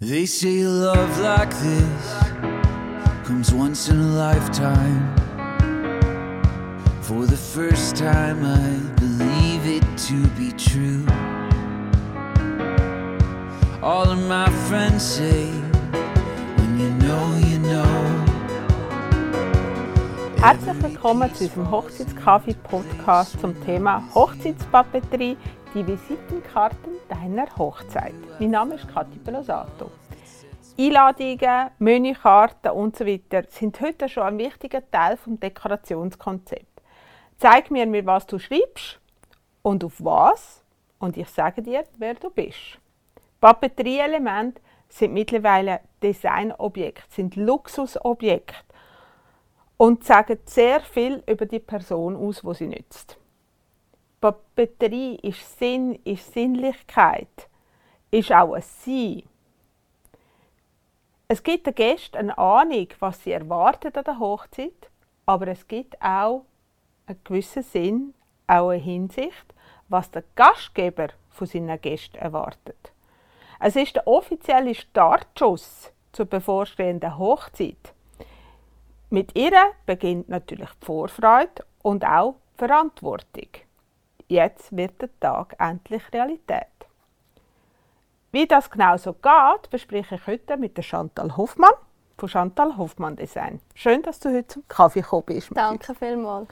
They say love like this comes once in a lifetime. For the first time, I believe it to be true. All of my friends say, Herzlich willkommen zu unserem Hochzeitskaffee-Podcast zum Thema Hochzeitspapeterie, die Visitenkarten deiner Hochzeit. Mein Name ist Kathi Pelosato. Einladungen, Menükarten usw. So sind heute schon ein wichtiger Teil des Dekorationskonzepts. Zeig mir, mit was du schreibst und auf was, und ich sage dir, wer du bist. Papeterieelemente sind mittlerweile Designobjekte, sind Luxusobjekte und sagen sehr viel über die Person aus, wo sie nützt. Papeterie ist Sinn, ist Sinnlichkeit, ist auch ein Sein. Es gibt den Gästen eine Ahnung, was sie erwartet an der Hochzeit, aber es gibt auch einen gewissen Sinn, auch eine Hinsicht, was der Gastgeber von seinen Gästen erwartet. Es ist der offizielle Startschuss zur bevorstehenden Hochzeit. Mit ihr beginnt natürlich die Vorfreude und auch die Verantwortung. Jetzt wird der Tag endlich Realität. Wie das genau so geht, bespreche ich heute mit der Chantal Hoffmann von Chantal Hoffmann Design. Schön, dass du heute zum Kaffee gekommen bist. Danke vielmals.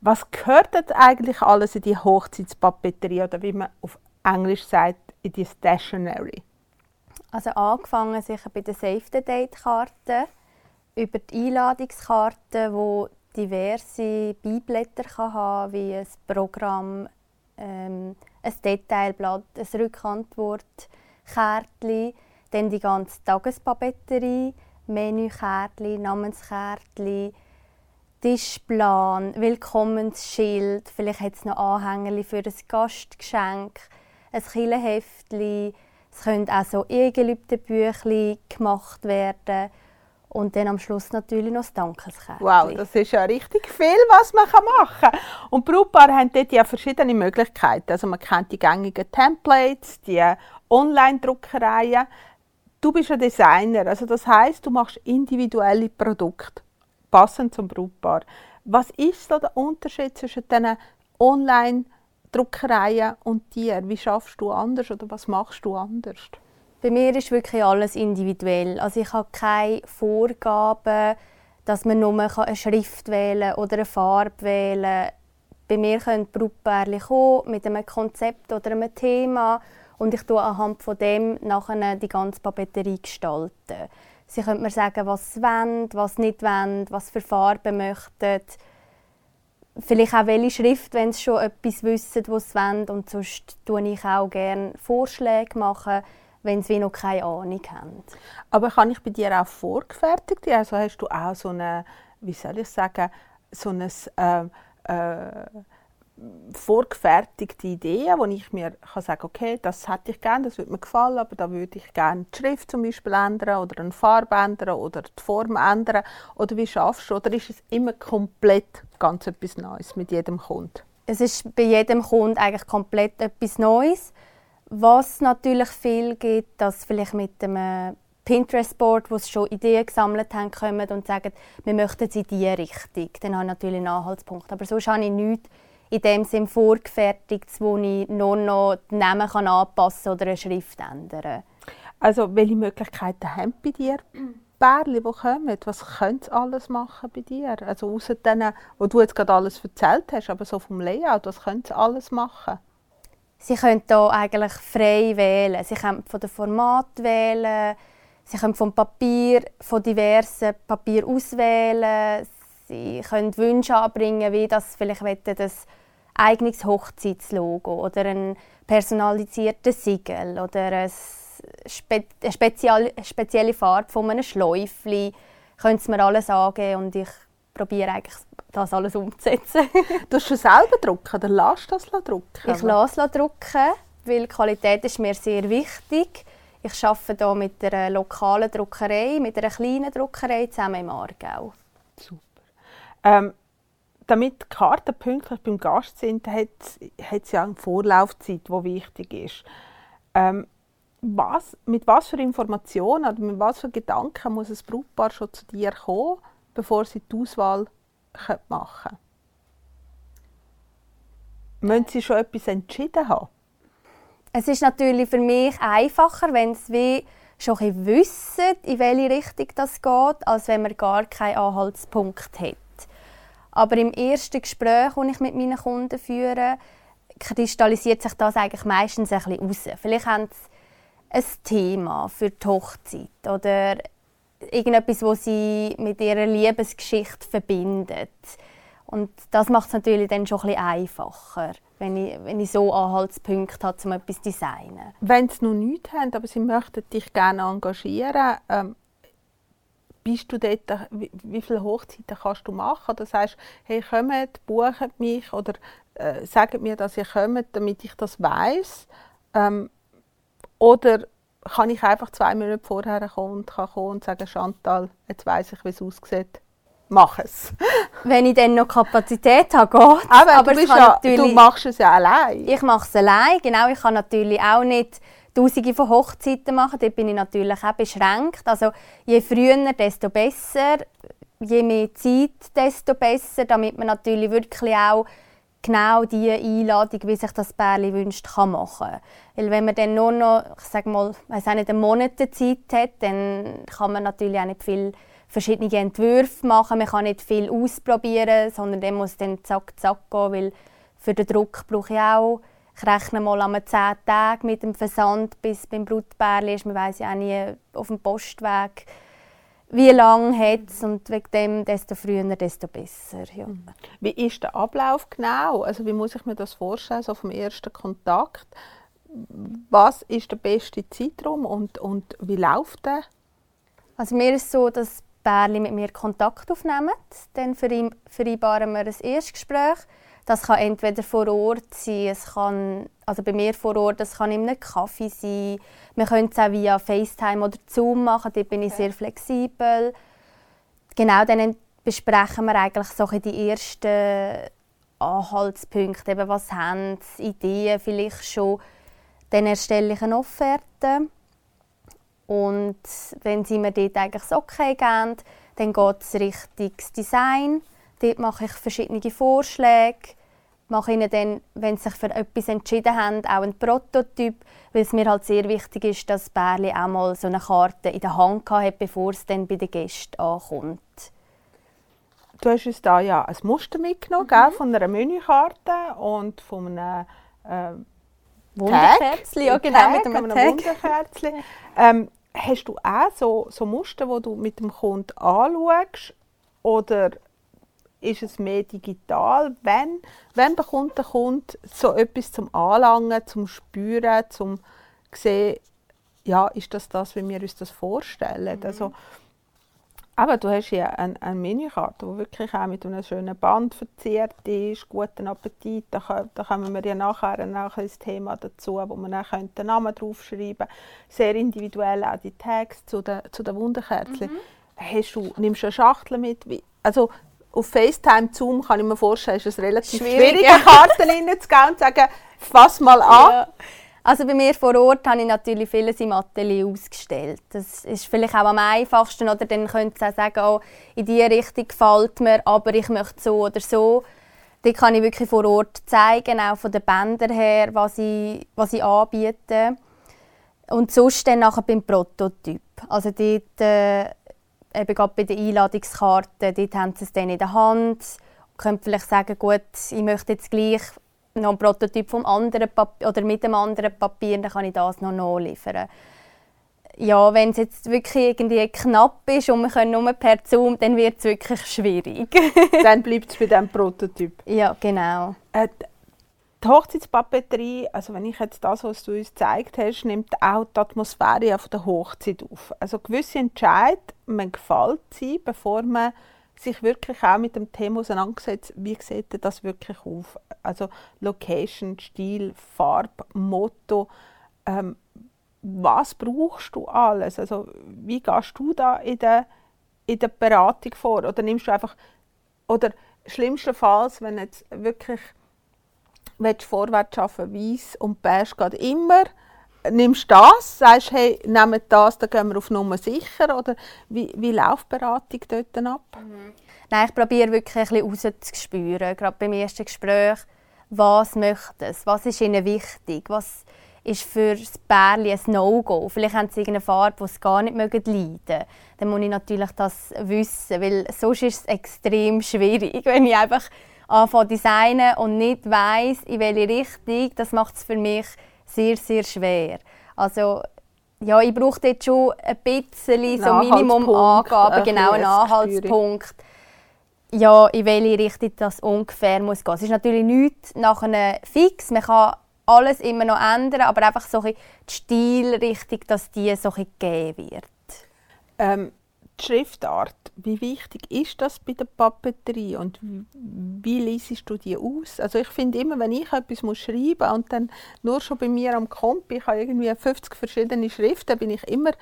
Was gehört jetzt eigentlich alles in die Hochzeitspapeterie oder wie man auf Englisch sagt, in die Stationery? Also angefangen sicher bei den Save the Date Karten, über die Einladungskarte, wo diverse Beiblätter kann haben, wie ein Programm, ähm, ein Detailblatt, ein Rückantwortkärtchen, dann die ganze Tagespapeterie, Menükärtchen, Namenskärtchen, Tischplan, Willkommensschild, vielleicht hat es noch Anhänger für ein Gastgeschenk, ein Killeheftchen, es können auch so Ehegelübdebüchli gemacht werden und dann am Schluss natürlich noch das Dankeskärtchen. Wow, das ist ja richtig viel, was man machen kann. Und Brautpaare haben dort ja verschiedene Möglichkeiten. Also man kennt die gängigen Templates, die Online-Druckereien. Du bist ein Designer, also das heißt, du machst individuelle Produkte, passend zum Brautpaar. Was ist so der Unterschied zwischen diesen Online-Druckereien und dir? Wie schaffst du anders oder was machst du anders? Bei mir ist wirklich alles individuell. Also ich habe keine Vorgaben, dass man nur eine Schrift wählen oder eine Farbe wählen Bei mir können Brautpaare kommen mit einem Konzept oder einem Thema und ich tue anhand von dem nachher die ganze Papeterie gestalten. Sie können mir sagen, was sie wollen, was sie nicht wollen, was für Farben möchten. Vielleicht auch welche Schrift, wenn sie schon etwas wissen, was sie wollen. Und sonst mache ich auch gerne Vorschläge machen wenn sie noch keine Ahnung haben. Aber kann ich bei dir auch vorgefertigt Also hast du auch so eine, wie soll ich sagen, so eine äh, äh, vorgefertigte Idee, wo ich mir kann sagen okay, das hätte ich gerne, das würde mir gefallen, aber da würde ich gerne die Schrift zum Beispiel ändern oder eine Farbe ändern oder die Form ändern. Oder wie schaffst du? Oder ist es immer komplett ganz etwas Neues mit jedem Kunden? Es ist bei jedem Kunden eigentlich komplett etwas Neues. Was natürlich viel gibt, dass vielleicht mit dem Pinterest-Board, wo sie schon Ideen gesammelt haben, kommen und sagen, wir möchten sie in diese Richtung. Dann habe ich natürlich einen Anhaltspunkt. Aber sonst habe ich nichts in dem Sinn vorgefertigt, wo ich nur noch die Namen kann anpassen oder eine Schrift ändern Also welche Möglichkeiten haben bei dir Pärchen, die kommen? Was können sie alles machen bei dir? Also außer denen, wo du jetzt gerade alles erzählt hast, aber so vom Layout, was können sie alles machen? Sie können hier eigentlich frei wählen. Sie können von dem Format wählen, Sie können vom Papier, von diversen Papier auswählen. Sie können Wünsche anbringen, wie das vielleicht das eigenes Hochzeitslogo oder ein personalisiertes Siegel oder eine, spe eine spezielle, spezielle Farbe von einem Schläufchen. Können Sie mir alles angeben und ich probiere eigentlich das alles umzusetzen. du hast schon selber drucken oder lässt das drucken? Ich lasse drucken, weil Qualität ist mir sehr wichtig. Ich arbeite hier mit einer lokalen Druckerei, mit einer kleinen Druckerei zusammen im Aargau. Super. Ähm, damit die Karten pünktlich beim Gast sind, hat es ja eine Vorlaufzeit, die wichtig ist. Ähm, was, mit was für Informationen oder mit was für Gedanken muss ein Brautpaar schon zu dir kommen, bevor sie die Auswahl machen können? Müssen sie schon etwas entschieden haben? Es ist natürlich für mich einfacher, wenn sie schon ein wissen, in welche Richtung das geht, als wenn man gar keinen Anhaltspunkt hat. Aber im ersten Gespräch, das ich mit meinen Kunden führe, kristallisiert sich das eigentlich meistens ein bisschen raus. Vielleicht haben sie ein Thema für die Hochzeit oder irgendetwas, was sie mit ihrer Liebesgeschichte verbindet. Und das macht es natürlich dann schon ein bisschen einfacher, wenn ich, wenn ich so Anhaltspunkte habe, um etwas zu designen. Wenn sie noch nichts haben, aber sie möchten dich gerne engagieren, ähm, bist du dort, wie, wie viele Hochzeiten kannst du machen? Das heißt, hey, kommt, bucht mich oder äh, sagt mir, dass ihr kommt, damit ich das weiß. Ähm, oder kann ich einfach zwei Minuten vorher kommen und, kann kommen und sagen, Chantal, jetzt weiß ich, wie es aussieht. Mach es. Wenn ich dann noch Kapazität habe, geht Aber, aber du, ja, du, machst es ja allein. Ich mache es allein, genau. Ich kann natürlich auch nicht Tausende von Hochzeiten machen. Dort bin ich natürlich auch beschränkt. Also je früher, desto besser. Je mehr Zeit, desto besser, damit man natürlich wirklich auch genau die Einladung, wie sich das Pärchen wünscht, kann machen. Weil wenn man dann nur noch, ich sage mal, weiß auch nicht, einen Monat Zeit hat, dann kann man natürlich auch nicht viel verschiedene Entwürfe machen, man kann nicht viel ausprobieren, sondern dann muss dann zack, zack gehen, weil für den Druck brauche ich auch, ich rechne mal an 10 Tage mit dem Versand, bis beim Brutbärli ist, man weiß ja auch nie auf dem Postweg, wie lange hat es und wegen dem, desto früher, desto besser. Ja. Mhm. Wie ist der Ablauf genau? Also wie muss ich mir das vorstellen, so vom ersten Kontakt? Was ist der beste Zeitraum und, und wie läuft der? Also mir ist es so, dass Bärli mit mir Kontakt aufnehmen. Dann vereinbaren wir ein Erstgespräch. Das kann entweder vor Ort sein, es kann, also bei mir vor Ort, das kann in einem Kaffee sein. Wir können es auch via FaceTime oder Zoom machen, dort bin ich sehr flexibel. Genau, dann besprechen wir eigentlich so die ersten Anhaltspunkte, eben was haben sie, Ideen vielleicht schon. Dann erstelle ich eine Offerte. Und wenn sie mir dort eigentlich das Okay geben, dann geht es Richtung Design. Dort mache ich verschiedene Vorschläge. Mache ihnen dann, wenn sie sich für etwas entschieden haben, auch einen Prototyp, weil es mir halt sehr wichtig ist, dass Bärli auch mal so eine Karte in der Hand hat, bevor es dann bei den Gästen ankommt. Du hast uns da ja ein Muster mitgenommen, mhm. von einer Menükarte und von einem äh, Wunderkerzchen, ja genau, Tag, mit einem Wunderkerzchen. ähm, hast du auch so, so Muster, die du mit dem Kunden anschaust? Oder ist es mehr digital? Wenn, wenn bekommt der Kunde so etwas zum Anlangen, zum Spüren, zum sehen, ja, ist das das, wie wir uns das vorstellen? Mhm. Also, aber du hast ja eine, eine Menükarte, die wirklich auch mit einem schönen Band verziert ist, guten Appetit. Da, da kommen wir ja nachher, nachher ins Thema dazu, wo man dann den Namen draufschreiben könnte. Sehr individuell auch die Texte zu den, zu den Wunderkerzen. Mhm. Hast du, nimmst du eine Schachtel mit? Also auf FaceTime, Zoom kann ich mir vorstellen, ist es relativ schwierig, schwierig Karten reinzugehen und zu sagen, fass mal an. Ja. Also bei mir vor Ort habe ich natürlich vieles im Atelier ausgestellt. Das ist vielleicht auch am einfachsten. Oder dann könnt ihr auch sagen, oh, in diese Richtung gefällt mir, aber ich möchte so oder so. Die kann ich wirklich vor Ort zeigen, auch von den Bändern her, was ich, was ich anbiete. Und sonst dann nachher beim Prototyp. Also dort, äh, eben gerade bei den Einladungskarten, dort haben sie es dann in der Hand. Können vielleicht sagen, gut, ich möchte jetzt gleich noch einen Prototyp vom anderen Papier oder mit dem anderen Papier, dann kann ich das noch nachliefern. Ja, wenn es jetzt wirklich irgendwie knapp ist und wir können nur per Zoom, dann wird es wirklich schwierig. dann bleibt es bei diesem Prototyp. Ja, genau. Äh, die Hochzeitspapeterie, also wenn ich jetzt das, was du uns gezeigt hast, nimmt auch die Atmosphäre von der Hochzeit auf. Also gewisse Entscheid, man gefällt sie, bevor man sich wirklich auch mit dem Thema auseinandergesetzt, wie sieht das wirklich auf? Also Location, Stil, Farbe, Motto, ähm, was brauchst du alles? Also wie gehst du da in der, in der Beratung vor? Oder nimmst du einfach, oder schlimmstenfalls, wenn jetzt wirklich willst vorwärts schaffen, weiß und beige geht immer, nimmst du das, sagst, hey, nehmt das, dann gehen wir auf Nummer sicher? Oder wie, wie läuft Beratung dort ab? Mhm. Nein, ich probiere wirklich ein bisschen rauszuspüren, gerade beim ersten Gespräch, was möchten sie, was ist ihnen wichtig, was ist für das Bärli ein No-Go. Vielleicht haben sie irgendeine Farbe, die sie gar nicht leiden mögen. Dann muss ich natürlich das wissen, weil sonst ist es extrem schwierig, wenn ich einfach anfange designen und nicht weiß, in welche Richtung. Das macht es für mich sehr, sehr schwer. Also ja, ich brauche dort schon ein bisschen so Minimum-Angaben, genau einen Anhaltspunkt. Ja, in welche Richtung das ungefähr muss gehen. Es ist natürlich nichts nach einem Fix. Man kann alles immer noch ändern, aber einfach so die Stilrichtung, dass die so gegeben wird. Ähm, die Schriftart, wie wichtig ist das bei der Papeterie und wie liest du die aus? Also ich finde immer, wenn ich etwas muss schreiben und dann nur schon bei mir am Kompi, ich habe irgendwie 50 verschiedene Schriften, bin ich immer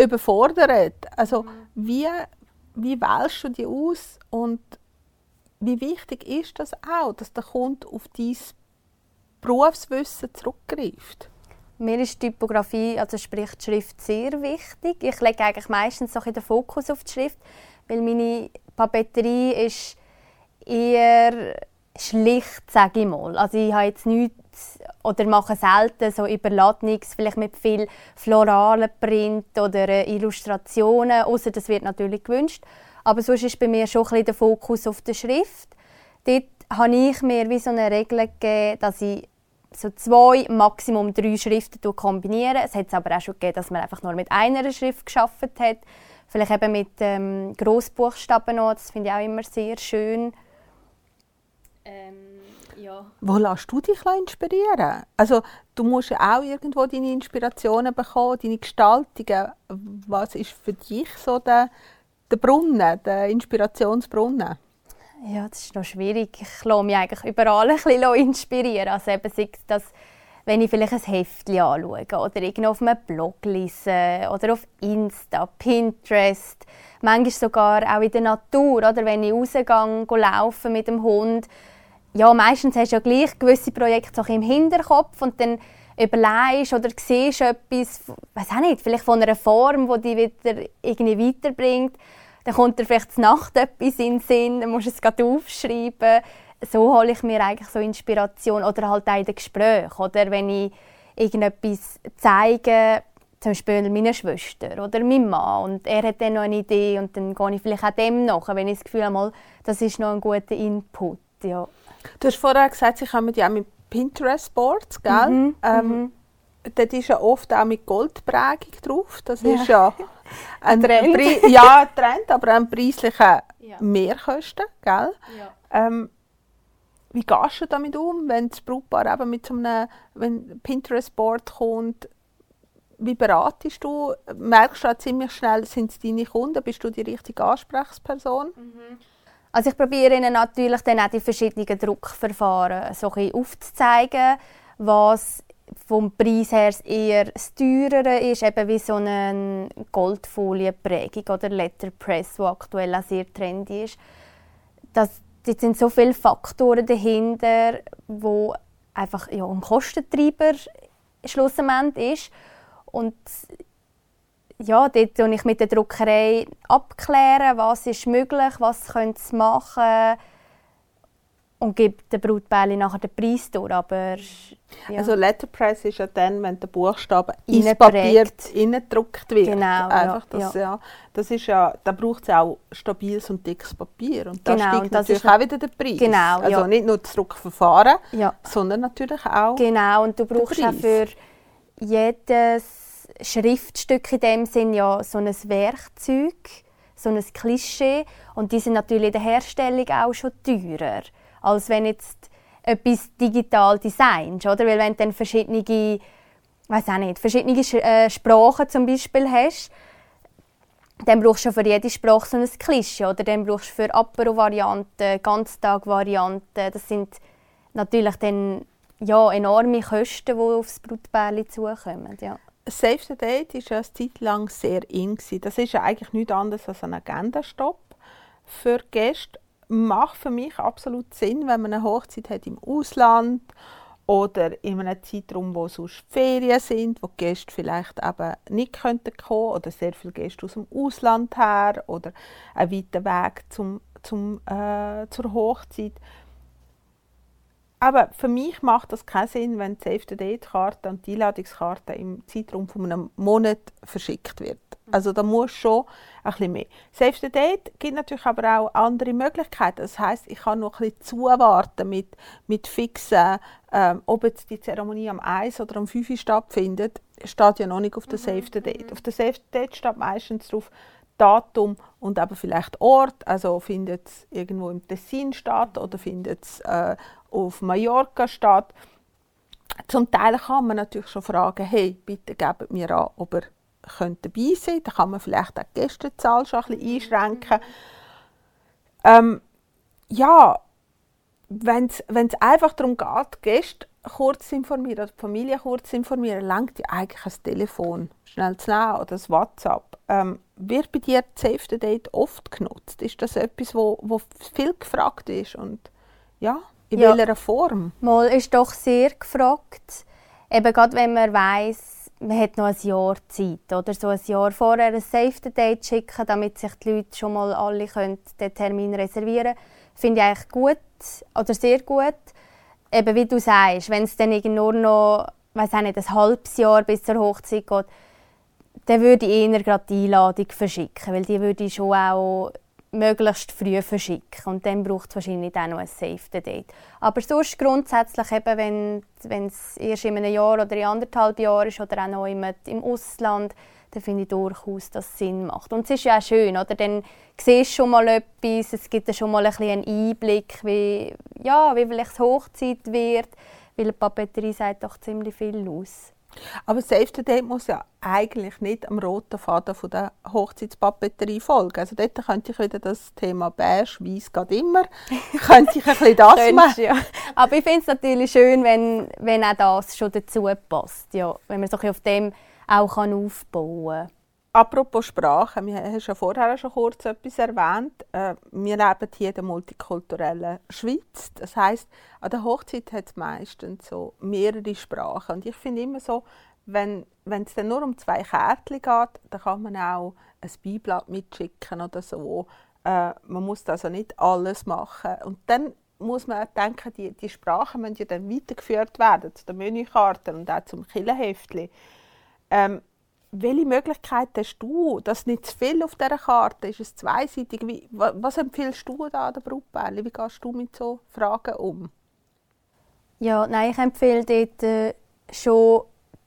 überfordert. Also mhm. wie, wie wählst du die aus und wie wichtig ist das auch, dass der Kunde auf dein Berufswissen zurückgreift? Mir ist die Typografie, also sprich die Schrift, sehr wichtig. Ich lege eigentlich meistens so den Fokus auf die Schrift, weil meine Papeterie ist eher schlicht, sage ich mal. Also ich habe jetzt nichts oder mache selten so Überladungs, vielleicht mit viel floralen Print oder äh, Illustrationen, außer das wird natürlich gewünscht. Aber sonst ist bei mir schon ein bisschen der Fokus auf der Schrift. Dort habe ich mir wie so eine Regel gegeben, dass ich so zwei, Maximum drei Schriften kombinieren. Es hat es aber auch schon gegeben, dass man einfach nur mit einer Schrift geschafft hat. Vielleicht eben mit ähm, Großbuchstaben noch. Das finde ich auch immer sehr schön. Ähm, ja. Wo lässt du dich inspirieren? Also du musst ja auch irgendwo deine Inspirationen bekommen, deine Gestaltungen. Was ist für dich so der, der Brunnen, der Inspirationsbrunnen? Ja, das ist noch schwierig. Ich lasse mich eigentlich überall ein bisschen inspirieren. Also eben sei das, wenn ich vielleicht ein Heftchen anschaue oder irgendwie auf einem Blog lese oder auf Insta, Pinterest, manchmal sogar auch in der Natur oder wenn ich rausgehe, laufen mit dem Hund. Ja, meistens hast du ja gleich gewisse Projekte so im Hinterkopf und dann überlegst oder siehst etwas, weiß auch nicht, vielleicht von einer Form, die dich wieder irgendwie weiterbringt dann kommt dir vielleicht Nacht etwas in den Sinn, dann musst du es gerade aufschreiben. So hole ich mir eigentlich so Inspiration oder halt auch in den Gesprächen. Oder wenn ich irgendetwas zeige, zum Beispiel meiner Schwester oder meinem Mann und er hat dann noch eine Idee und dann gehe ich vielleicht auch dem nach, wenn ich das Gefühl habe, das ist noch ein guter Input. Ja. Du hast vorher gesagt, Sie kommen ja auch mit Pinterest-Boards, gell? Mhm, ähm, Dort ist ja oft auch mit Goldprägung drauf. Das ja. ist ja ein Trend. Pre ja, Trend, aber ein preislicher ja. Mehrkosten, gell? Ja. Ähm, wie gehst du damit um, wenn das Brautpaar eben mit so einem Pinterest-Board kommt? Wie beratest du? Merkst du auch ziemlich schnell, sind es deine Kunden? Bist du die richtige Ansprechperson? Mhm. Also ich probiere ihnen natürlich dann auch die verschiedenen Druckverfahren so ein aufzuzeigen, was vom Preis her eher das teurere ist, eben wie so eine Goldfolienprägung oder Letterpress, die aktuell auch sehr trendy ist. Das, das sind so viele Faktoren dahinter, wo einfach ja, ein Kostentreiber schlussendlich ist. Und ja, dort tue ich mit der Druckerei abklären, was ist möglich, was können sie machen und gibt der Brutbärli nachher den Preis durch. Aber, ja. Also Letterpress ist ja dann, wenn der Buchstabe ins Papier gedruckt wird. Genau, Einfach, das, ja. ja. das ist ja, da braucht es auch stabiles und dickes Papier. Und da genau, steigt natürlich auch wieder der Preis. Genau, also nicht nur das Druckverfahren, sondern natürlich auch Genau, und du brauchst auch für jedes Schriftstück in dem Sinn ja so ein Werkzeug, so ein Klischee. Und die sind natürlich in der Herstellung auch schon teurer als wenn jetzt etwas digital designst, oder? Weil wenn du dann verschiedene, weiß auch nicht, verschiedene äh, Sprachen zum Beispiel hast, dann brauchst du für jede Sprache so ein Klischee, oder dann brauchst du für Apero-Varianten, Ganztag-Varianten, das sind natürlich dann ja, enorme Kosten, die aufs Brutbärli zukommen, ja. Save the Date war ja eine Zeit lang sehr in. Das ist ja eigentlich nichts anderes als ein Agendastopp für Gäste macht für mich absolut Sinn, wenn man eine Hochzeit hat im Ausland oder in einem Zeitraum, wo sonst Ferien sind, wo die Gäste vielleicht eben nicht könnten kommen oder sehr viele Gäste aus dem Ausland her oder ein weiter Weg zum, zum, äh, zur Hochzeit. Aber für mich macht das keinen Sinn, wenn die Save-the-Date-Karte und die Einladungskarte im Zeitraum von einem Monat verschickt wird. Also da muss schon ein bisschen mehr. Save the Date gibt natürlich aber auch andere Möglichkeiten. Das heißt, ich kann noch ein bisschen zuwarten mit, mit fixen, ähm, ob jetzt die Zeremonie am 1 oder am 5 stattfindet, steht ja noch nicht auf der mhm. Save the Date. Auf der Save the Date steht meistens drauf Datum und aber vielleicht Ort. Also findet es irgendwo im Tessin statt oder findet es äh, auf Mallorca statt. Zum Teil kann man natürlich schon fragen, hey, bitte gebt mir an, ob ihr könnt dabei sein könnt. Da kann man vielleicht auch die Gästezahl schon ein bisschen einschränken. Ähm, ja, wenn es einfach darum geht, Gäste kurz informieren oder die Familie kurz informieren, langt ja eigentlich ein Telefon schnell zu nehmen oder das WhatsApp. Ähm, wird bei dir Save the Date oft genutzt? Ist das etwas, wo, wo viel gefragt ist? Und ja, in ja. welcher Form? Mal ist doch sehr gefragt. Eben gerade wenn man weiß man hat noch ein Jahr Zeit oder so ein Jahr vorher ein Save the Date schicken, damit sich die Leute schon mal alle können den Termin reservieren können. Finde ich eigentlich gut oder sehr gut. Eben wie du sagst, wenn es dann nur noch weiß auch nicht, ein halbes Jahr bis zur Hochzeit geht, dann würde ich eher gerade die Einladung verschicken, weil die würde ich schon auch möglichst früh verschicken. Und dann braucht es wahrscheinlich auch noch ein the Date. Aber sonst grundsätzlich, eben, wenn es erst in einem Jahr oder in anderthalb Jahren ist oder auch noch im, im Ausland, dann finde ich durchaus, dass es Sinn macht. Und es ist ja auch schön, oder? Dann siehst du schon mal etwas, es gibt schon mal ein einen Einblick, wie, ja, wie vielleicht Hochzeit wird, weil die Papeterie sagt doch ziemlich viel aus. Aber Save the Date muss ja eigentlich nicht am roten Faden von der Hochzeitspapeterie folgen. Also dort könnte ich wieder das Thema beige, weiß geht immer, könnte ich ein bisschen das machen. Ja. Aber ich finde es natürlich schön, wenn, wenn auch das schon dazu passt. Ja, wenn man so auf dem auch aufbauen kann. Apropos Sprache, wir haben ja vorher schon kurz etwas erwähnt. Äh, wir leben hier in der multikulturellen Schweiz. Das heißt, an der Hochzeit hat es meistens so mehrere Sprachen. Und ich finde immer so, wenn, wenn es dann nur um zwei Kärtchen geht, dann kann man auch ein Beiblatt mitschicken oder so. Äh, man muss also nicht alles machen. Und dann muss man denken, die, die Sprachen müssen ja dann weitergeführt werden zu den Menükarten und auch zum Killenheftchen. Ähm, welche Möglichkeit hast du, dass nicht zu viel auf dieser Karte ist, es zweiseitig? Wie, was empfiehlst du da an der Brautbärli? Wie gehst du mit so Fragen um? Ja, nein, ich empfehle dort äh, schon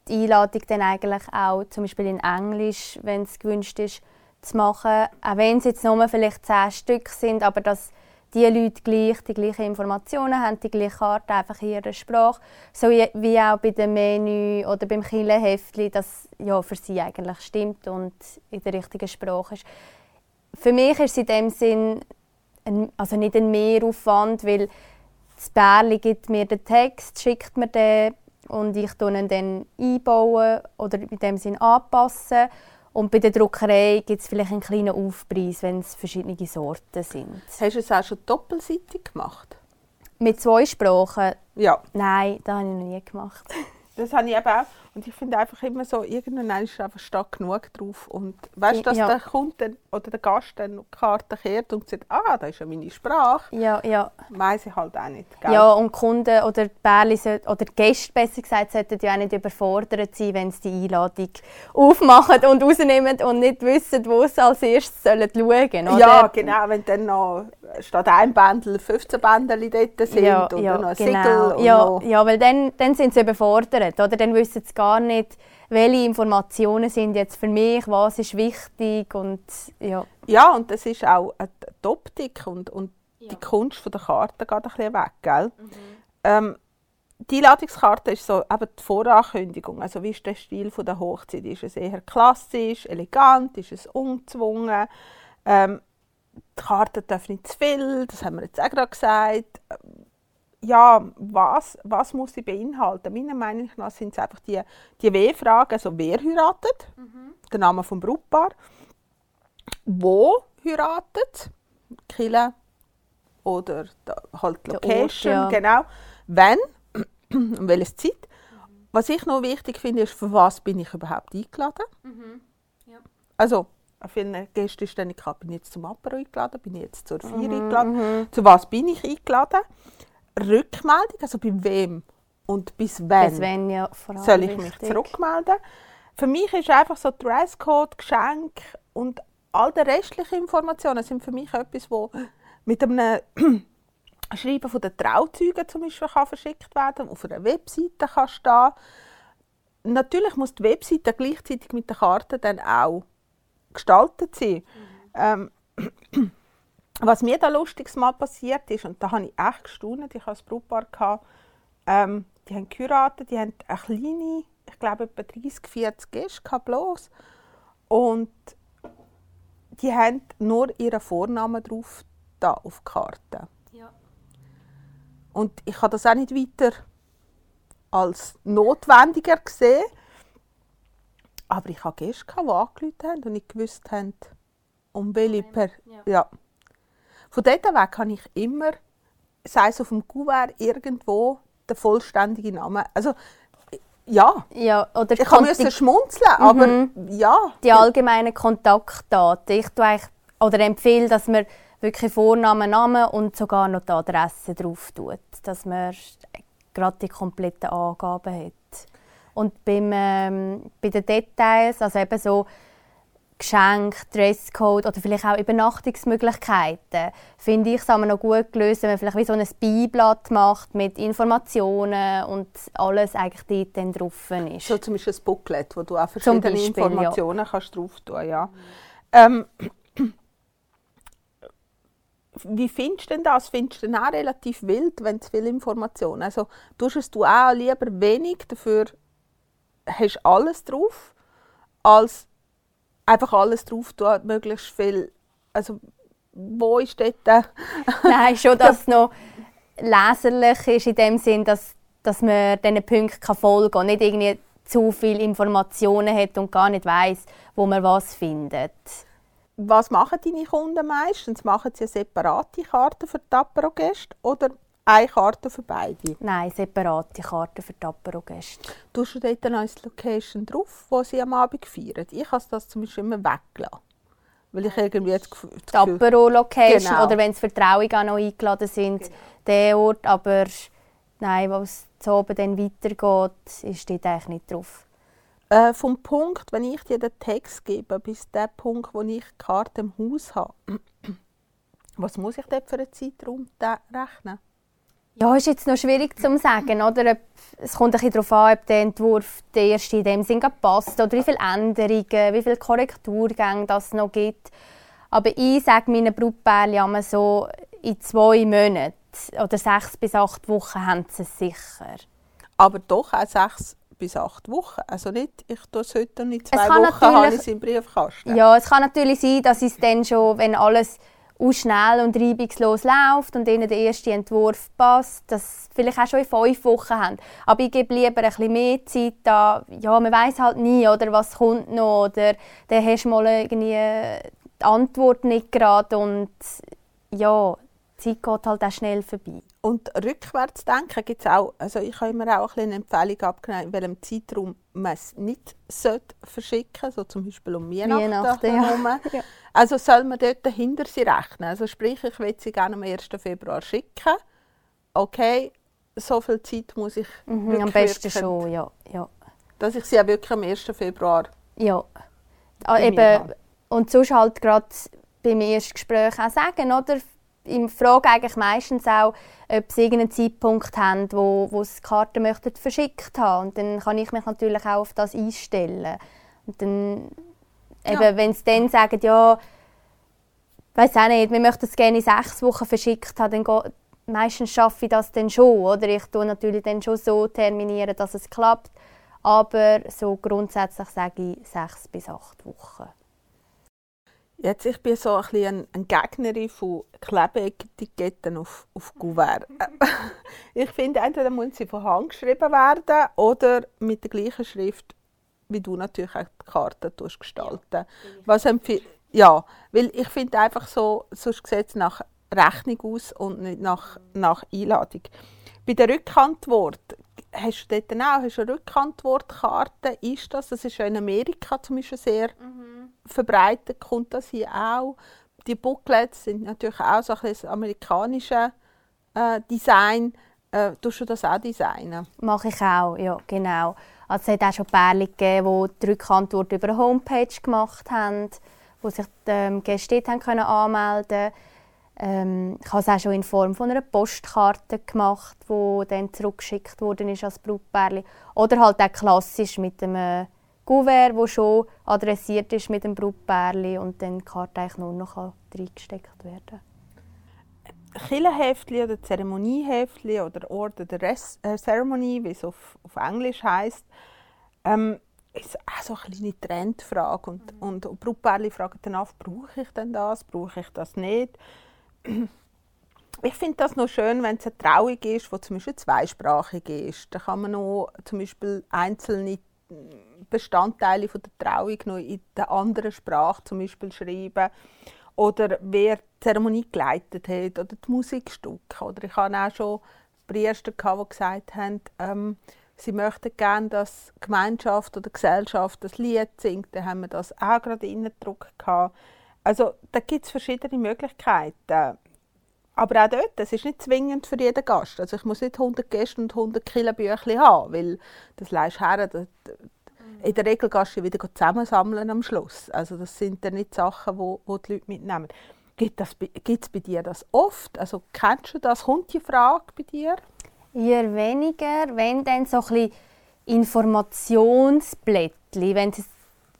die Einladung dann eigentlich auch, zum Beispiel in Englisch, wenn es gewünscht ist, zu machen. Auch wenn es jetzt nur vielleicht zehn Stück sind, aber dass die Leute gleich die gleichen Informationen haben, die gleiche Karte, einfach in ihrer Sprache. So wie auch bei dem Menü oder beim Killenheftli, das ja, für sie eigentlich stimmt und in der richtigen Sprache ist. Für mich ist es in dem Sinn ein, also nicht ein Mehraufwand, weil das Bärli gibt mir den Text, schickt mir den und ich tue ihn dann einbauen oder in dem Sinn anpassen. Und bei der Druckerei gibt es vielleicht einen kleinen Aufpreis, wenn es verschiedene Sorten sind. Hast du es auch schon doppelseitig gemacht? Mit zwei Sprachen? Ja. Nein, das habe ich noch nie gemacht. Das habe ich eben auch. Und ich finde einfach immer so, irgendwann ist einfach stark genug drauf. Und weißt du, dass ja. der Kunde oder der Gast dann die Karte kehrt und sagt, ah, das ist ja meine Sprache. Ja, ja. Weiss ich halt auch nicht. Gell? Ja, und Kunden oder Bärli oder Gäste, besser gesagt, sollten ja auch nicht überfordert sein, wenn sie die Einladung aufmachen und rausnehmen und nicht wissen, wo sie als erstes sollen schauen sollen. Ja, genau. Wenn dann noch statt ein Bändel 15 Bändel dort sind ja, oder ja, noch ein genau. Siegel. Ja, ja, weil dann, dann sind sie überfordert. Oder? Dann wissen sie gar nicht, welche Informationen sind jetzt für mich, was ist wichtig und ja. Ja, und das ist auch die Optik und, und ja. die Kunst von der Karte geht ein bisschen weg, gell? Mhm. Ähm, die Einladungskarte ist so eben die Vorankündigung. Also wie ist der Stil von der Hochzeit? Ist es eher klassisch, elegant? Ist es ungezwungen? Ähm, die Karte darf nicht zu viel, das haben wir jetzt auch gerade gesagt ja, was, was muss sie beinhalten? Meiner Meinung nach sind es einfach die, die W-Fragen, also wer heiratet, mhm. der Name vom Brautpaar, wo heiratet, Kille oder halt Location, Ort, ja. genau, wenn, um welches Zeit. Was ich noch wichtig finde, ist, für was bin ich überhaupt eingeladen. Ja. Also, an vielen Gästen ist dann bin ich jetzt zum Apero eingeladen, bin ich jetzt zur Feier Mhm, eingeladen. Zu was bin ich eingeladen? Rückmeldung, also bei wem und bis wann Das wenn ja soll ich mich wichtig. zurückmelden. Für mich ist einfach so Dresscode, Geschenk und all die restlichen Informationen sind für mich etwas, wo mit einem Schreiben von den Trauzeugen zum Beispiel kann verschickt werden, auf einer Webseite kann stehen. Natürlich muss die Webseite gleichzeitig mit der Karte dann auch gestaltet sein. Ähm, was mir da lustiges mal passiert ist, und da habe ich echt gestaunt, ich hatte ein Brautpaar, gehabt, ähm, die haben geheiratet, die haben eine kleine, ich glaube etwa 30, 40 Gäste bloß. Und die haben nur ihren Vornamen drauf da auf die Karte. Ja. Und ich habe das auch nicht weiter als notwendiger gesehen. Aber ich hatte Gäste, die angerufen haben und nicht gewusst haben, um welche per ja. ja. Von dort weg kann ich immer, sei es auf dem Kuvert, irgendwo den vollständigen Namen. Also, ja, Ja, oder ich müssen schmunzeln, aber ja. die allgemeinen Kontaktdaten. Ich tue oder empfehle, dass man wirklich Vornamen, Namen und sogar noch die Adresse drauf tut, dass man gerade die kompletten Angaben hat. Und beim, ähm, bei den Details, also eben so Geschenk, Dresscode oder vielleicht auch Übernachtungsmöglichkeiten, finde ich es aber noch gut gelöst, wenn man vielleicht wie so ein Beiblatt macht mit Informationen und alles eigentlich dort dann drauf ist. So zum Beispiel ein Booklet, wo du auch verschiedene Beispiel, Informationen kannst drauf tun ja. Ähm, wie findest du denn das? Findest du denn auch relativ wild, wenn zu viele Informationen? Also tust du auch lieber wenig, dafür hast du alles drauf, als einfach alles drauf tun, möglichst viel. Also wo ist dort Nein, schon, dass es noch leserlich ist in dem Sinn, dass, dass man diesen Punkten folgen kann und nicht irgendwie zu viele Informationen hat und gar nicht weiß, wo man was findet. Was machen deine Kunden meistens? Machen sie eine separate Karte für die Apero-Gäste oder eine Karte für beide? Nein, separate Karten für die Apero-Gäste. Tust du dort noch als Location drauf, wo sie am Abend feiern? Ich habe das zum Beispiel immer weggelassen. Weil ich irgendwie das Gefühl... Die Apero-Location Genau. oder wenn es Vertrauungen auch noch eingeladen sind, der Ort, aber nein, wo es zu oben dann weitergeht, ist dort eigentlich nicht drauf. Äh, vom Punkt, wenn ich dir den Text gebe, bis der Punkt, wo ich die Karte im Haus habe, was muss ich dort für einen Zeitraum rechnen? Ja, ist jetzt noch schwierig zu sagen, oder? Ob- Es kommt ein bisschen darauf an, ob der Entwurf der erste in dem Sinn passt oder wie viele Änderungen, wie viele Korrekturgänge das noch gibt. Aber ich sage meinen Brautpärchen immer so, in zwei Monaten oder sechs bis acht Wochen haben sie es sicher. Aber doch auch sechs bis acht Wochen. Also nicht, ich tue es heute und in zwei Wochen habe ich es im Briefkasten. Ja, es kann natürlich sein, dass es dann schon, wenn alles auch schnell und reibungslos läuft und ihnen der erste Entwurf passt, dass sie vielleicht auch schon in fünf Wochen haben. Aber ich gebe lieber ein bisschen mehr Zeit da. Ja, man weiß halt nie, oder was kommt noch, oder dann hast du mal irgendwie die Antwort nicht gerade und ja, die Zeit geht halt auch schnell vorbei. Und rückwärts denken gibt es auch, also ich habe immer auch ein eine Empfehlung abgenommen, in welchem Zeitraum man es nicht verschicken sollte, so zum Beispiel um Weihnachten, Weihnachten, ja. Also soll man dort dahinter sie rechnen. Also sprich, ich will sie gerne am 1. Februar schicken. Okay, so viel Zeit muss ich Mhm, am besten wirklich- schon, ja. ja. Dass ich sie auch wirklich am 1. Februar Ja. Ah, eben, habe. und sonst halt gerade beim ersten Gespräch auch sagen, oder? Ich frage eigentlich meistens auch, ob sie irgendeinen Zeitpunkt haben, wo, wo sie die Karte möchten verschickt haben. Und dann kann ich mich natürlich auch auf das einstellen. Und dann, eben, Ja. wenn sie dann sagen, ja, weiß auch nicht, wir möchten es gerne in sechs Wochen verschickt haben, dann geht, meistens schaffe ich das dann schon, oder? Ich tue natürlich dann schon so terminieren, dass es klappt. Aber so grundsätzlich sage ich sechs bis acht Wochen. Jetzt, ich bin so ein bisschen eine Gegnerin von Klebeetiketten auf, auf Kuvert. Ich finde, entweder müssen sie von Hand geschrieben werden oder mit der gleichen Schrift, wie du natürlich auch die Karten gestalten. Was empfie- ja, weil ich finde einfach so, sonst sieht es nach Rechnung aus und nicht nach, nach Einladung. Bei der Rückantwort hast du dort auch hast du eine Rückantwortkarte? Ist das? Das ist ja in Amerika zum Beispiel sehr mhm. verbreitet, kommt das hier auch. Die Booklets sind natürlich auch so ein bisschen amerikanisches äh, Design. Äh, tust du das auch designen? Mache ich auch, ja, genau. Also es hat auch schon Pärchen gegeben, die die Rückantwort über eine Homepage gemacht haben, wo sich die ähm, Gäste haben können anmelden ähm, Ich habe es auch schon in Form von einer Postkarte gemacht, die dann zurückgeschickt ist als Brautpärchen. Oder halt auch klassisch mit einem Kuvert, das schon adressiert ist mit dem Brautpärchen und dann die Karte eigentlich nur noch reingesteckt werden kann. Killenheftli oder Zeremonieheftli oder Order der Res äh, Ceremony, wie es auf, auf Englisch heißt, ähm, ist auch so eine kleine Trendfrage. Und, mhm. und Brautpaare fragen dann auf, brauche ich denn das, brauche ich das nicht? Ich finde das noch schön, wenn es eine Trauung ist, die zum Beispiel zweisprachig ist. Da kann man noch zum Beispiel einzelne Bestandteile von der Trauung noch in der anderen Sprache zum Beispiel schreiben oder wer die Zeremonie geleitet hat oder die Musikstücke. Oder ich hatte auch schon Priester, die gesagt haben, ähm, sie möchten gerne, dass die Gemeinschaft oder die Gesellschaft das Lied singt. Dann haben wir das auch gerade reingedruckt. Also da gibt es verschiedene Möglichkeiten. Aber auch dort, das ist nicht zwingend für jeden Gast. Also ich muss nicht 100 Gäste und 100 Kilo Bücher haben, weil das leist her, in der Regel gehst du wieder zusammensammeln am Schluss. Also das sind dann nicht Sachen, wo, wo die Leute mitnehmen. Gibt es bei dir das oft? Also kennst du das? Kommt die Frage bei dir? Eher weniger, wenn dann so ein Informationsblättchen, wenn es,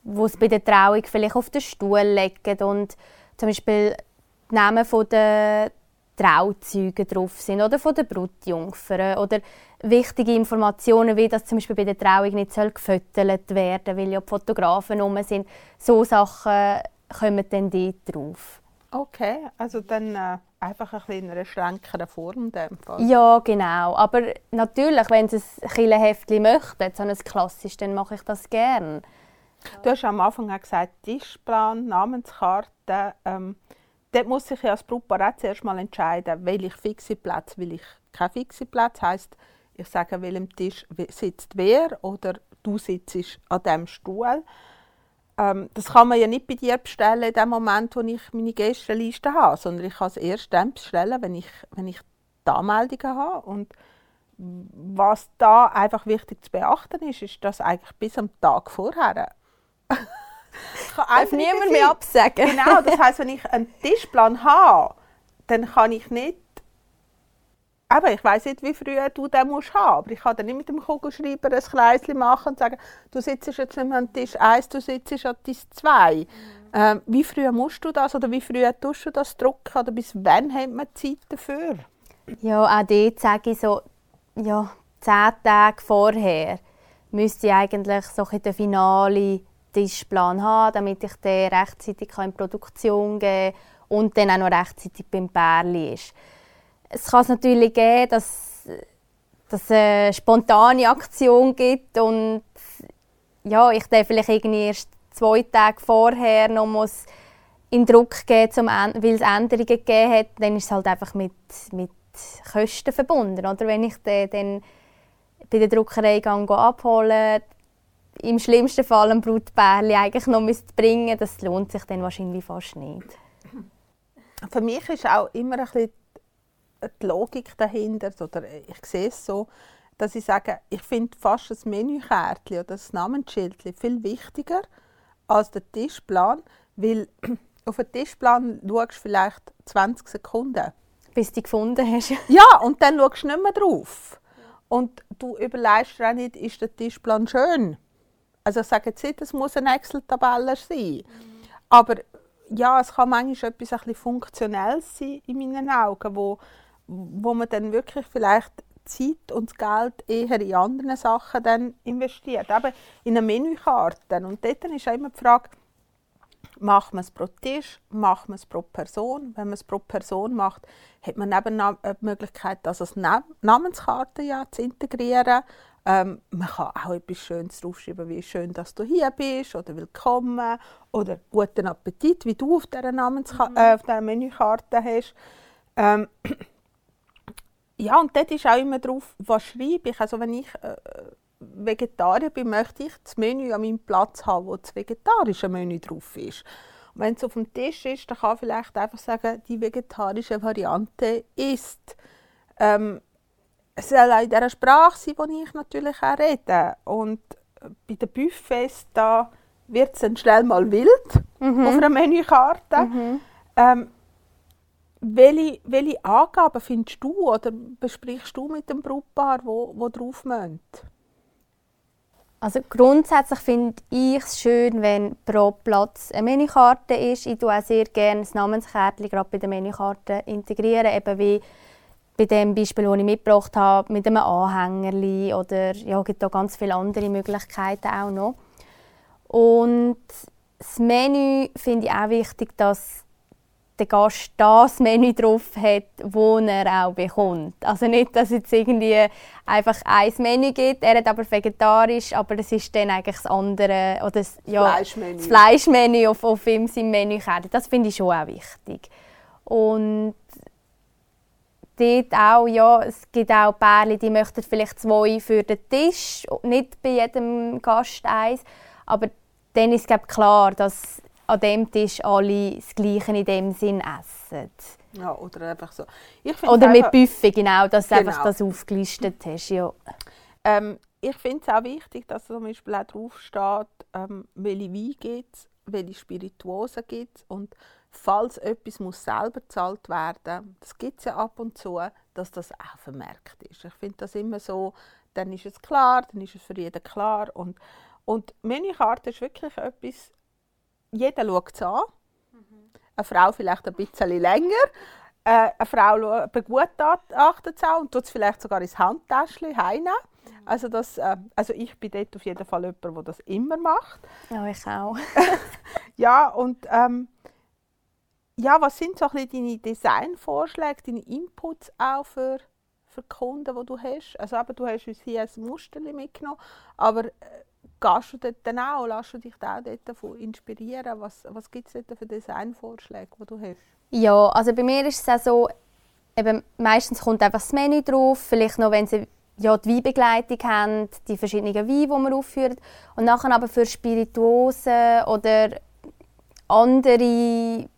wo es bei der Trauung vielleicht auf den Stuhl legen und zum Beispiel die Namen der Trauzeugen drauf sind oder von der Brutjungfern oder wichtige Informationen, wie das zum Beispiel bei der Trauung nicht soll gefüttert werden weil ja die Fotografen rum sind. So Sachen kommen dann dort drauf. Okay, also dann äh, einfach ein bisschen in einer schränkeren Form. In Ja, genau. Aber natürlich, wenn Sie ein Killenheftchen möchten, so ein klassisch, dann mache ich das gerne. Du hast am Anfang auch gesagt, Tischplan, Namenskarte. Ähm, dort muss ich ja als Brautpaar zuerst mal entscheiden, will ich fixe Platz, will ich keinen fixen Platz. Heißt, ich sage, an welchem Tisch sitzt wer oder du sitzt an diesem Stuhl. Ähm, das kann man ja nicht bei dir bestellen in dem Moment, wo ich meine Gästeliste habe, sondern ich kann es erst dann bestellen, wenn ich, wenn ich die Anmeldungen habe. Und was da einfach wichtig zu beachten ist, ist, dass eigentlich bis am Tag vorher Darf niemand mehr absagen. Genau, das heißt, wenn ich einen Tischplan habe, dann kann ich nicht aber ich weiß nicht, wie früh du den musst haben, aber ich kann dann nicht mit dem Kugelschreiber ein Kreischen machen und sagen, du sitzt jetzt nicht an Tisch 1, du sitzt an Tisch 2. Mhm. Ähm, wie früh musst du das oder wie früh tust du das drucken oder bis wann hat man Zeit dafür? Ja, auch dort sage ich so, ja, zehn Tage vorher müsste ich eigentlich so den finale Tischplan haben, damit ich den rechtzeitig in Produktion geben kann und dann auch noch rechtzeitig beim Pärli ist. Es kann es natürlich geben, dass, dass es eine spontane Aktion gibt und ja, ich dann vielleicht irgendwie erst zwei Tage vorher noch muss in Druck geben, weil es Änderungen gegeben hat, dann ist es halt einfach mit, mit Kosten verbunden. Oder wenn ich den dann bei der Druckerei abholen im schlimmsten Fall ein Brutbärli eigentlich noch bringen das lohnt sich dann wahrscheinlich fast nicht. Für mich ist auch immer ein bisschen die Logik dahinter, oder ich sehe es so, dass ich sage, ich finde fast das Menükärtchen oder das Namensschild viel wichtiger als der Tischplan, weil auf den Tischplan schaust du vielleicht 20 Sekunden. Bis du gefunden hast. ja, und dann schaust du nicht mehr drauf. Und du überlegst dir auch nicht, ist der Tischplan schön? Also ich sage jetzt nicht, es muss eine Excel-Tabelle sein. Mhm. Aber ja, es kann manchmal etwas ein bisschen Funktionelles sein in meinen Augen, wo wo man dann wirklich vielleicht Zeit und Geld eher in andere Sachen dann investiert. Aber in eine Menükarte. Und dort ist immer die Frage, macht man es pro Tisch, macht man es pro Person. Wenn man es pro Person macht, hat man eben die Möglichkeit, das als Namenskarte ja zu integrieren. Ähm, man kann auch etwas Schönes draufschreiben, wie schön, dass du hier bist oder willkommen oder guten Appetit, wie du auf dieser, Namenska mhm. äh, auf dieser Menükarte hast. Ähm, ja, und dort ist auch immer drauf, was schreibe ich. Also wenn ich äh, Vegetarier bin, möchte ich das Menü an meinem Platz haben, wo das vegetarische Menü drauf ist. Und wenn es auf dem Tisch ist, dann kann ich vielleicht einfach sagen, die vegetarische Variante ist. Ähm, es soll auch in dieser Sprache sein, die ich natürlich auch rede. Und bei den Buffets da wird es dann schnell mal wild Mhm. auf einer Menükarte. Mhm. Ähm, welche, welche Angaben findest du oder besprichst du mit dem Brautpaar, wo, wo drauf müssen? Also grundsätzlich finde ich es schön, wenn pro Platz eine Menükarte ist. Ich tue auch sehr gerne das Namenskärtchen gerade bei der Menükarte integrieren, eben wie bei dem Beispiel, das ich mitgebracht habe, mit einem Anhängerli oder ja, es gibt da ganz viele andere Möglichkeiten auch noch. Und das Menü finde ich auch wichtig, dass der Gast das Menü drauf hat, das er auch bekommt. Also nicht, dass es jetzt irgendwie einfach ein Menü gibt, er hat aber vegetarisch, aber es ist dann eigentlich das andere, oder das, ja, Fleischmenü. das Fleischmenü auf, auf ihm seinem Menü. Das finde ich schon auch wichtig. Und dort auch, ja, es gibt auch Pärchen, die möchten vielleicht zwei für den Tisch, nicht bei jedem Gast eins, aber dann ist es klar, dass an dem Tisch alle das Gleiche in dem Sinn essen. Ja, oder einfach so. Oder mit einfach- Buffet, genau, dass du Genau. einfach das aufgelistet hast. Ja. Ähm, ich finde es auch wichtig, dass zum Beispiel auch drauf steht, ähm, welche Wein gibt es, welche Spirituosen gibt es und falls etwas muss selber gezahlt werden, das gibt es ja ab und zu, dass das auch vermerkt ist. Ich finde das immer so, dann ist es klar, dann ist es für jeden klar und, und Menükarte ist wirklich etwas, jeder schaut es an, eine Frau vielleicht ein bisschen länger, äh, eine Frau begutachtet es auch und tut es vielleicht sogar ins Handtäschchen heimnehmen. Also, das, äh, also ich bin dort auf jeden Fall jemand, der das immer macht. ja, ich auch. Ja, und ähm, ja, was sind so ein bisschen deine Designvorschläge, deine Inputs auch für, für die Kunden, die du hast? Also eben, du hast uns hier ein Muster mitgenommen, aber äh, gehst du dort dann auch, lässt du dich da auch dort davon inspirieren? Was, was gibt es dort für Designvorschläge, die du hast? Ja, also bei mir ist es auch so, eben, meistens kommt einfach das Menü drauf, vielleicht noch, wenn sie ja, die Weinbegleitung haben, die verschiedenen Weine, die man aufführt. Und nachher aber für Spirituosen oder andere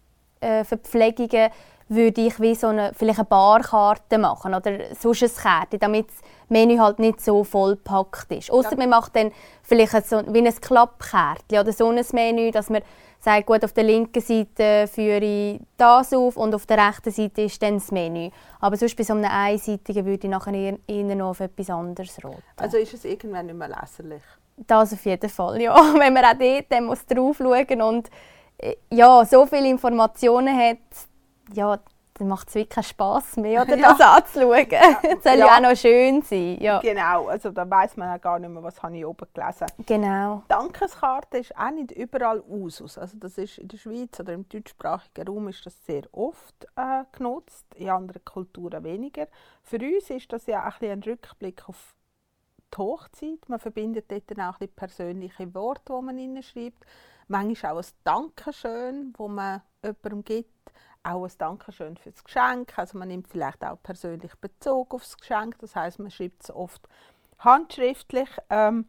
äh, Verpflegungen würde ich wie so eine, vielleicht eine Barkarte machen oder sonst ein Kärtchen, damit das Menü halt nicht so vollpackt ist. Außer Ja. man macht dann vielleicht so, wie ein Klappkärtchen oder so ein Menü, dass man sagt, gut, auf der linken Seite führe ich das auf und auf der rechten Seite ist dann das Menü. Aber sonst bei so einem einseitigen würde ich nachher eher, eher noch auf etwas anderes raten. Also ist es irgendwann nicht mehr leserlich? Das auf jeden Fall, ja. Wenn man auch dort dann muss drauf schauen und äh, ja, so viele Informationen hat, ja, dann macht es wirklich keinen Spass mehr, oder, Ja. das anzuschauen. Es soll ja. Ja. auch noch schön sein. Ja, Genau, also da weiß man ja gar nicht mehr, was habe ich oben gelesen genau. Dankeskarte ist auch nicht überall Usus. Also das ist in der Schweiz oder im deutschsprachigen Raum ist das sehr oft äh, genutzt, in anderen Kulturen weniger. Für uns ist das ja auch ein, ein Rückblick auf die Hochzeit. Man verbindet dort dann auch ein persönliche Worte, die man hineinschreibt. Manchmal auch ein Dankeschön, wo man jemandem gibt. Auch ein Dankeschön für das Geschenk. Also man nimmt vielleicht auch persönlich Bezug auf das Geschenk. Das heißt, man schreibt es oft handschriftlich. Ähm,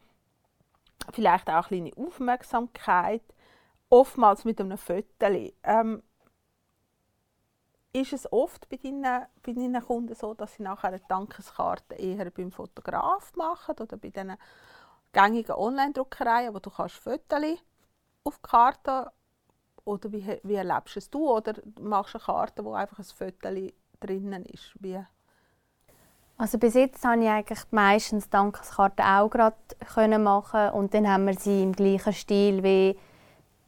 vielleicht auch eine kleine Aufmerksamkeit, oftmals mit einem Foto. Ähm, ist es oft bei deinen, bei deinen Kunden so, dass sie nachher eine Dankeskarte eher beim Fotograf machen oder bei diesen gängigen Online-Druckereien, wo du kannst Fotos auf die Karte oder wie, wie erlebst es du oder machst du eine Karte, wo einfach ein Foto drinnen ist? Wie? Also bis jetzt habe ich eigentlich meistens die Dankeskarte auch gerade machen und dann haben wir sie im gleichen Stil wie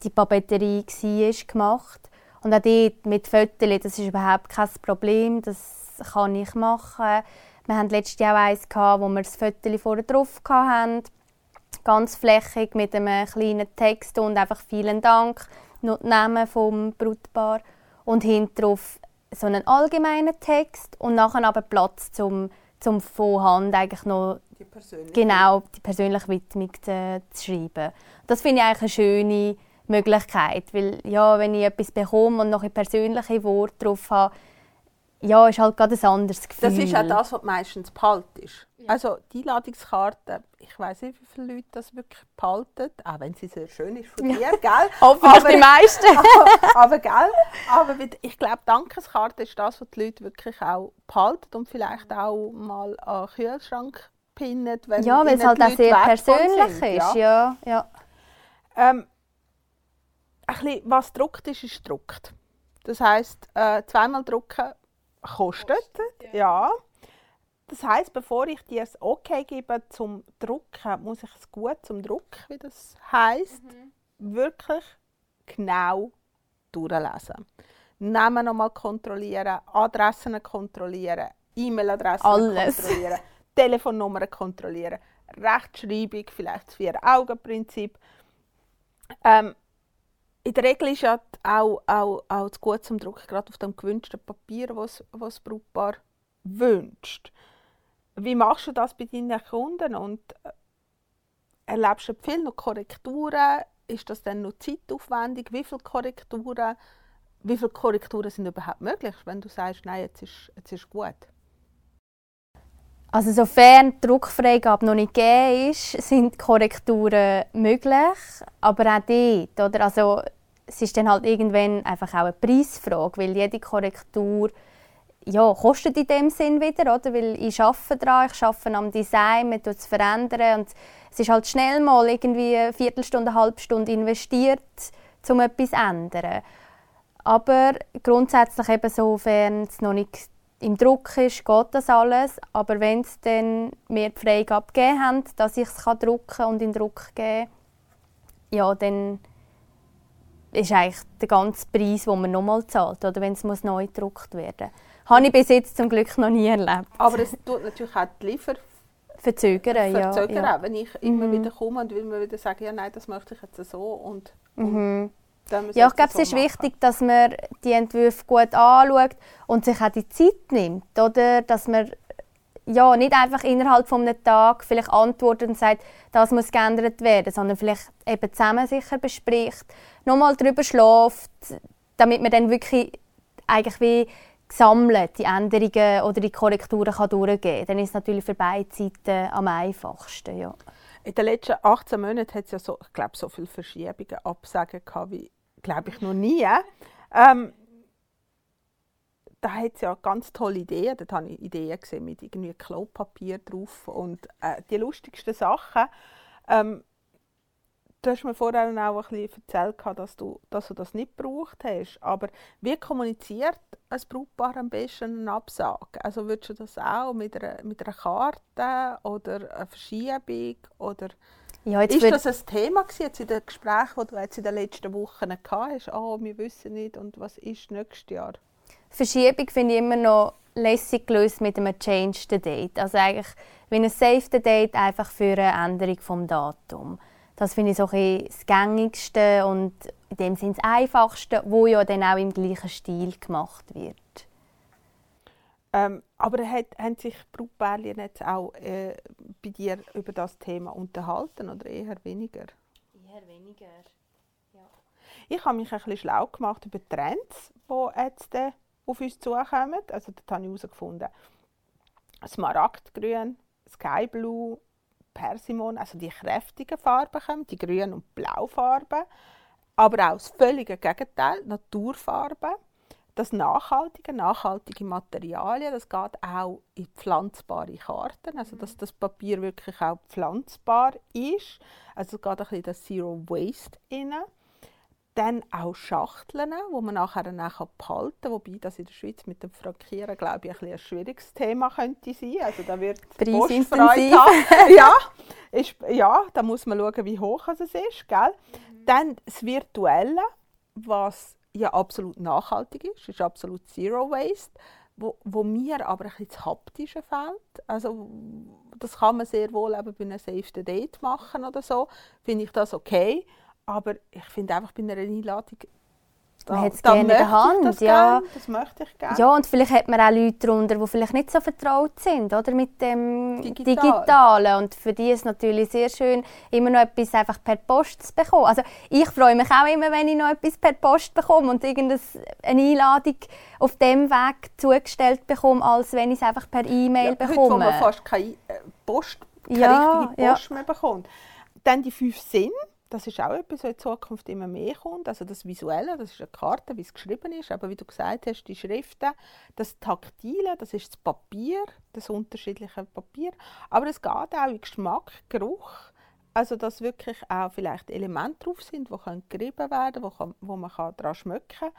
die Papeterie war, gemacht. Und auch dort mit Fotos, das ist überhaupt kein Problem, das kann ich machen. Wir hatten letztes Jahr auch eins, gehabt, wo wir das Foto vorne drauf hatten, ganz flächig mit einem kleinen Text und einfach «Vielen Dank», noch die Namen vom Brautpaar und hinten drauf so einen allgemeinen Text und nachher aber Platz zum, zum von Hand eigentlich noch Die persönliche genau die persönliche Widmung zu, zu schreiben. Das finde ich eigentlich eine schöne Möglichkeit, weil ja, wenn ich etwas bekomme und noch ein persönliche Worte drauf habe, ja, ist halt gerade ein anderes Gefühl. Das ist auch das, was meistens behaltest. Also die Einladungskarte, ich weiß nicht, wie viele Leute das wirklich behalten, auch wenn sie sehr schön ist von dir, gell? Hoffentlich die meisten. aber, aber, gell? Aber ich glaube, Dankeskarte ist das, was die Leute wirklich auch behalten und vielleicht auch mal an den Kühlschrank pinnen, wenn Ja, weil es halt auch sehr persönlich sind, ist, ja. ja. Ähm, ein bisschen, was gedruckt ist, ist gedruckt. Das heisst, äh, zweimal drucken kostet. kostet ja. Das heißt, bevor ich dir das Okay gebe zum Drucken, muss ich es gut zum Druck, wie das heißt, mhm. wirklich genau durchlesen. Namen nochmal kontrollieren, Adressen kontrollieren, E-Mail-Adressen kontrollieren, Telefonnummern kontrollieren, Rechtschreibung, vielleicht das Vier-Augen-Prinzip. Ähm, in der Regel ist ja auch, auch, auch zu gut zum Drucken, gerade auf dem gewünschten Papier, was das Brautpaar wünscht. Wie machst du das bei deinen Kunden und äh, erlebst du viel noch Korrekturen? Ist das dann noch zeitaufwendig? Wie viele Korrekturen, wie viele Korrekturen sind überhaupt möglich, wenn du sagst, nein, jetzt ist, jetzt ist gut? Also sofern die Druckfreigabe noch nicht gegeben ist, sind Korrekturen möglich, aber auch dort, oder? Also es ist dann halt irgendwann einfach auch eine Preisfrage, weil jede Korrektur ja, kostet in dem Sinn wieder, oder? Weil ich arbeite daran, ich arbeite am Design, man es verändern und es ist halt schnell mal irgendwie eine Viertelstunde, eine halbe Stunde investiert, um etwas zu ändern. Aber grundsätzlich eben sofern es noch nicht im Druck ist, geht das alles. Aber wenn es dann mir die Freigabe gegeben haben, dass ich es drucken und in Druck geben kann, ja, dann ist eigentlich der ganze Preis, den man nochmal zahlt, oder wenn es muss neu gedruckt werden muss. Habe ich bis jetzt zum Glück noch nie erlebt. Aber es tut natürlich auch die Liefer verzögern, ja, verzögern ja. wenn ich immer mhm. wieder komme und immer wieder sage, ja nein, das möchte ich jetzt so und, mhm. Ja, ich glaube, so es ist machen. wichtig, dass man die Entwürfe gut anschaut und sich auch die Zeit nimmt, oder? Dass man ja, nicht einfach innerhalb von einem Tag vielleicht antwortet und sagt, das muss geändert werden, sondern vielleicht eben zusammen sicher bespricht, nochmal darüber schläft, damit man dann wirklich eigentlich wie gesammelt die Änderungen oder die Korrekturen kann durchgehen kann. Dann ist es natürlich für beide Seiten am einfachsten. Ja. In den letzten 18 Monaten hat es ja so, ich glaube, so viele Verschiebungen, Absagen gehabt wie glaube ich, noch nie. Ähm, da hat es ja ganz tolle Ideen. Dort habe ich Ideen gesehen mit irgendwie Klopapier drauf und äh, die lustigsten Sachen. Ähm, du hast mir vorher auch ein bisschen erzählt, dass du, dass du das nicht gebraucht hast. Aber wie kommuniziert ein Brautpaar am besten eine Absage? Also würdest du das auch mit einer, mit einer Karte oder einer Verschiebung oder ja, ist das ein Thema jetzt in den Gesprächen, die du jetzt in den letzten Wochen gehabt hast? Oh, wir wissen nicht und was ist nächstes Jahr? Verschiebung finde ich immer noch lässig gelöst mit einem Change the Date. Also eigentlich wie ein Save the Date einfach für eine Änderung des Datums. Das finde ich so ein das gängigste und in dem Sinne das einfachste, wo ja dann auch im gleichen Stil gemacht wird. Ähm, aber hat, haben sich Brautpärchen jetzt auch äh, bei dir über das Thema unterhalten oder eher weniger? Eher weniger, ja. Ich habe mich ein bisschen schlau gemacht über Trends, die jetzt äh, auf uns zukommen. Also dort habe ich herausgefunden, Smaragdgrün, Skyblue, Persimon, also die kräftigen Farben kommen, die grünen und blauen Farben. Aber auch das völlige Gegenteil, Naturfarben das Nachhaltige, nachhaltige Materialien, das geht auch in pflanzbare Karten, also dass das Papier wirklich auch pflanzbar ist. Also es geht ein bisschen das Zero Waste rein. Dann auch Schachteln, wo man nachher dann auch behalten kann, wobei das in der Schweiz mit dem Frankieren, glaube ich, ein, ein schwieriges Thema könnte sein. Also da wird Postfreude haben. ja, ist, ja, da muss man schauen, wie hoch es ist. Gell? Mhm. Dann das Virtuelle, was ja absolut nachhaltig ist, ist absolut Zero Waste, wo, wo mir aber ein bisschen das Haptische fehlt. Also das kann man sehr wohl eben bei einem Save the Date machen oder so, finde ich das okay, aber ich finde einfach bei einer Einladung da, Man hat es gerne in der Hand, das ja. gern, das möchte ich gerne. Ja, und vielleicht hat man auch Leute darunter, die vielleicht nicht so vertraut sind oder, mit dem Digital. Digitalen. Und für die ist es natürlich sehr schön, immer noch etwas einfach per Post zu bekommen. Also ich freue mich auch immer, wenn ich noch etwas per Post bekomme und irgendeine Einladung auf dem Weg zugestellt bekomme, als wenn ich es einfach per E-Mail ja, bekomme. Heute, wo man fast keine äh, Post, keine Ja, richtige ja. Post mehr bekommt. Dann die fünf Sinne, das ist auch etwas, was in Zukunft immer mehr kommt. Also das Visuelle, das ist eine Karte, wie es geschrieben ist, aber wie du gesagt hast, die Schriften, das Taktile, das ist das Papier, das unterschiedliche Papier. Aber es geht auch in Geschmack, Geruch, also dass wirklich auch vielleicht Elemente drauf sind, die können gerieben werden, wo, wo man daran schmecken kann.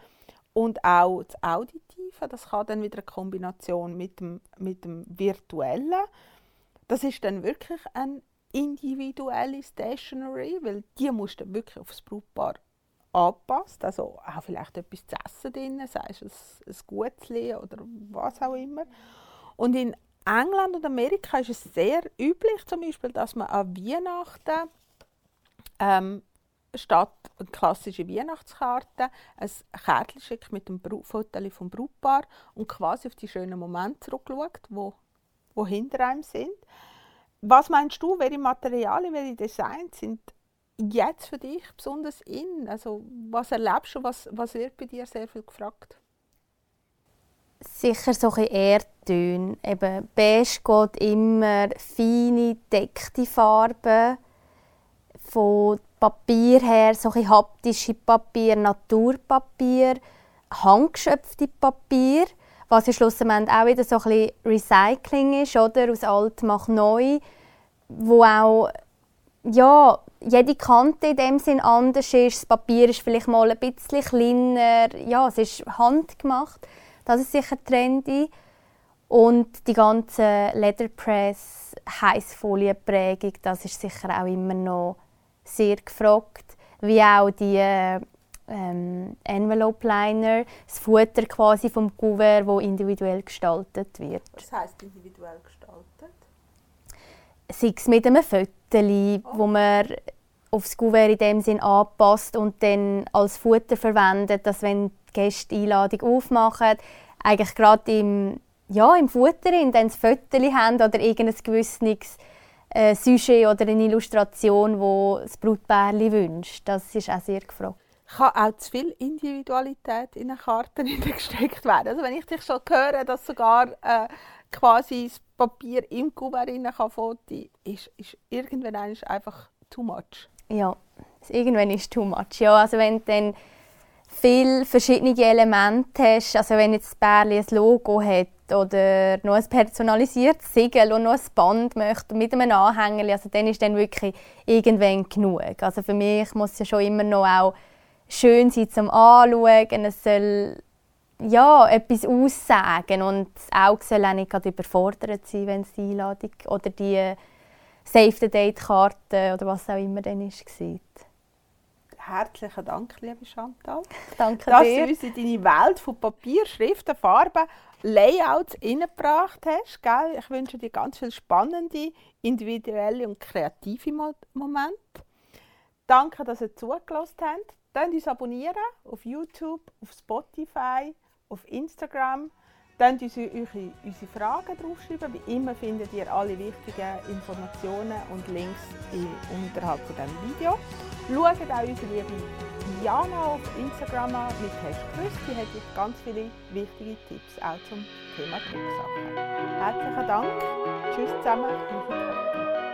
Und auch das Auditive, das kann dann wieder eine Kombination mit dem, mit dem Virtuellen. Das ist dann wirklich ein individuelle Stationery, weil die musst du wirklich aufs Brautpaar anpassen. Also auch vielleicht etwas zu essen drin, sei es ein, ein oder was auch immer. Und in England und Amerika ist es sehr üblich, zum Beispiel, dass man an Weihnachten ähm, statt eine klassische Weihnachtskarte ein Kärtchen schickt mit dem Foto vom Brautpaar und quasi auf die schönen Momente zurückschaut, wo hinter einem sind. Was meinst du, welche Materialien, welche Designs sind jetzt für dich besonders in? Also was erlebst du, was, was wird bei dir sehr viel gefragt? Sicher so ein Erdtöne. Eben, beige geht immer, feine, deckte Farben. Von Papier her, so ein haptische Papier, Naturpapier, handgeschöpfte Papier, was ja schlussendlich auch wieder so ein bisschen Recycling ist, oder? Aus alt macht neu, wo auch ja, jede Kante in dem Sinn anders ist. Das Papier ist vielleicht mal ein bisschen kleiner. Ja, es ist handgemacht. Das ist sicher trendy. Und die ganze Leatherpress, Heißfolienprägung, das ist sicher auch immer noch sehr gefragt. Wie auch die ähm, Envelope Liner, das Futter quasi vom Kuvert, wo individuell gestaltet wird. Was heißt individuell gestaltet? sei es mit einem Foto, wo man aufs Kuvert in dem Sinn anpasst und dann als Futter verwendet, dass wenn die Gäste die Einladung aufmachen, eigentlich gerade im, ja, im Futter dann das Foto haben oder irgendein gewisses äh, Sujet oder eine Illustration, wo das Brautpärchen wünscht. Das ist auch sehr gefragt. Kann auch zu viel Individualität in eine Karte gesteckt werden. Also wenn ich dich schon höre, dass sogar äh, quasi das Papier im Kuvert kann foto, ist, ist irgendwann einfach too much. Ja, irgendwann ist too much. Ja, also wenn du dann viele verschiedene Elemente hast, also wenn jetzt das Bärli ein Logo hat oder noch ein personalisiertes Siegel und noch ein Band möchte mit einem Anhänger, also dann ist dann wirklich irgendwann genug. Also für mich muss ja schon immer noch auch schön sein zum Anschauen. Es soll ja, etwas aussagen und das Auge soll auch nicht überfordert sein, wenn es die Einladung oder die Save-the-Date-Karte oder was auch immer dann ist, sieht. Herzlichen Dank, liebe Chantal, Danke dass dir. du uns in deine Welt von Papier, Schriften, Farben, Layouts hineingebracht hast. Gell? Ich wünsche dir ganz viele spannende, individuelle und kreative Mo Momente. Danke, dass ihr zugelassen habt. Könnt uns abonnieren auf YouTube, auf Spotify, auf Instagram. Könnt uns eure, unsere Fragen draufschreiben. Wie immer findet ihr alle wichtigen Informationen und Links in, unterhalb von diesem Video. Schaut auch unsere liebe Jana auf Instagram an mit «Hast gewusst?». Die hat euch ganz viele wichtige Tipps auch zum Thema Drucksachen. Herzlichen Dank. Tschüss zusammen.